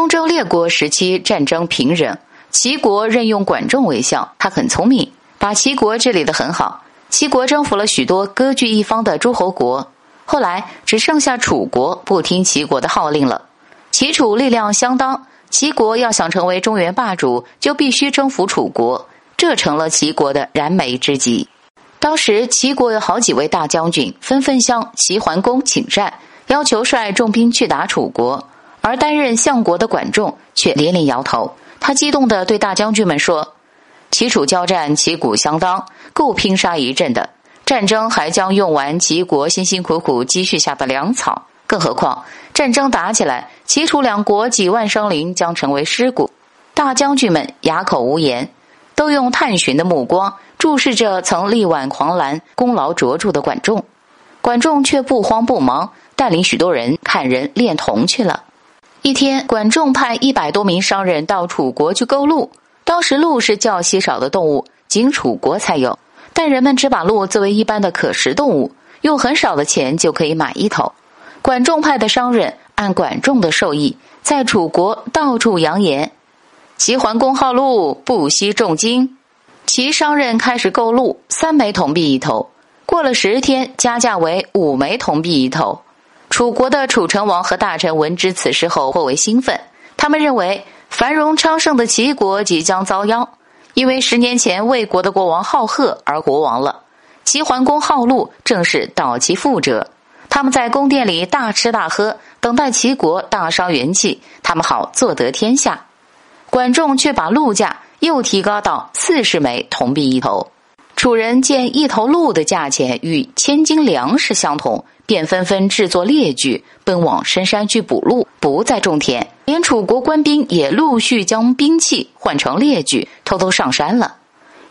东周列国时期战争平忍，齐国任用管仲为相，他很聪明，把齐国治理得很好。齐国征服了许多割据一方的诸侯国，后来只剩下楚国不听齐国的号令了。齐楚力量相当，齐国要想成为中原霸主，就必须征服楚国，这成了齐国的燃眉之急。当时齐国有好几位大将军纷纷向齐桓公请战，要求率重兵去打楚国。而担任相国的管仲却连连摇头，他激动地对大将军们说：“齐楚交战，旗鼓相当，够拼杀一阵的。战争还将用完齐国辛辛苦苦积蓄下的粮草。更何况战争打起来，齐楚两国几万生灵将成为尸骨。”大将军们哑口无言，都用探寻的目光注视着曾力挽狂澜、功劳卓著的管仲。管仲却不慌不忙，带领许多人看人练铜去了。一天，管仲派一百多名商人到楚国去购鹿。当时鹿是较稀少的动物，仅楚国才有。但人们只把鹿作为一般的可食动物，用很少的钱就可以买一头。管仲派的商人按管仲的授意，在楚国到处扬言：“齐桓公好鹿，不惜重金。”齐商人开始购鹿，三枚铜币一头。过了十天，加价为五枚铜币一头。楚国的楚成王和大臣闻知此事后，颇为兴奋。他们认为繁荣昌盛的齐国即将遭殃，因为十年前魏国的国王好贺而国亡了。齐桓公好禄，正是蹈其覆辙。他们在宫殿里大吃大喝，等待齐国大伤元气，他们好坐得天下。管仲却把禄价又提高到四十枚铜币一头。楚人见一头鹿的价钱与千斤粮食相同。便纷纷制作猎具，奔往深山去捕鹿，不再种田。连楚国官兵也陆续将兵器换成猎具，偷偷上山了。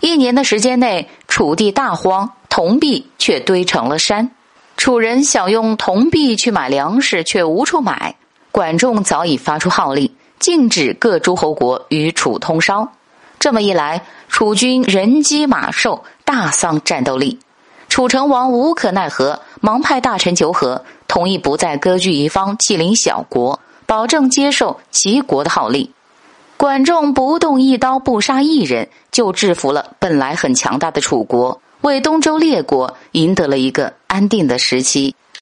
一年的时间内，楚地大荒，铜币却堆成了山。楚人想用铜币去买粮食，却无处买。管仲早已发出号令，禁止各诸侯国与楚通商。这么一来，楚军人饥马瘦，大丧战斗力。楚成王无可奈何，忙派大臣求和，同意不再割据一方，欺凌小国，保证接受齐国的号令。管仲不动一刀，不杀一人，就制服了本来很强大的楚国，为东周列国赢得了一个安定的时期。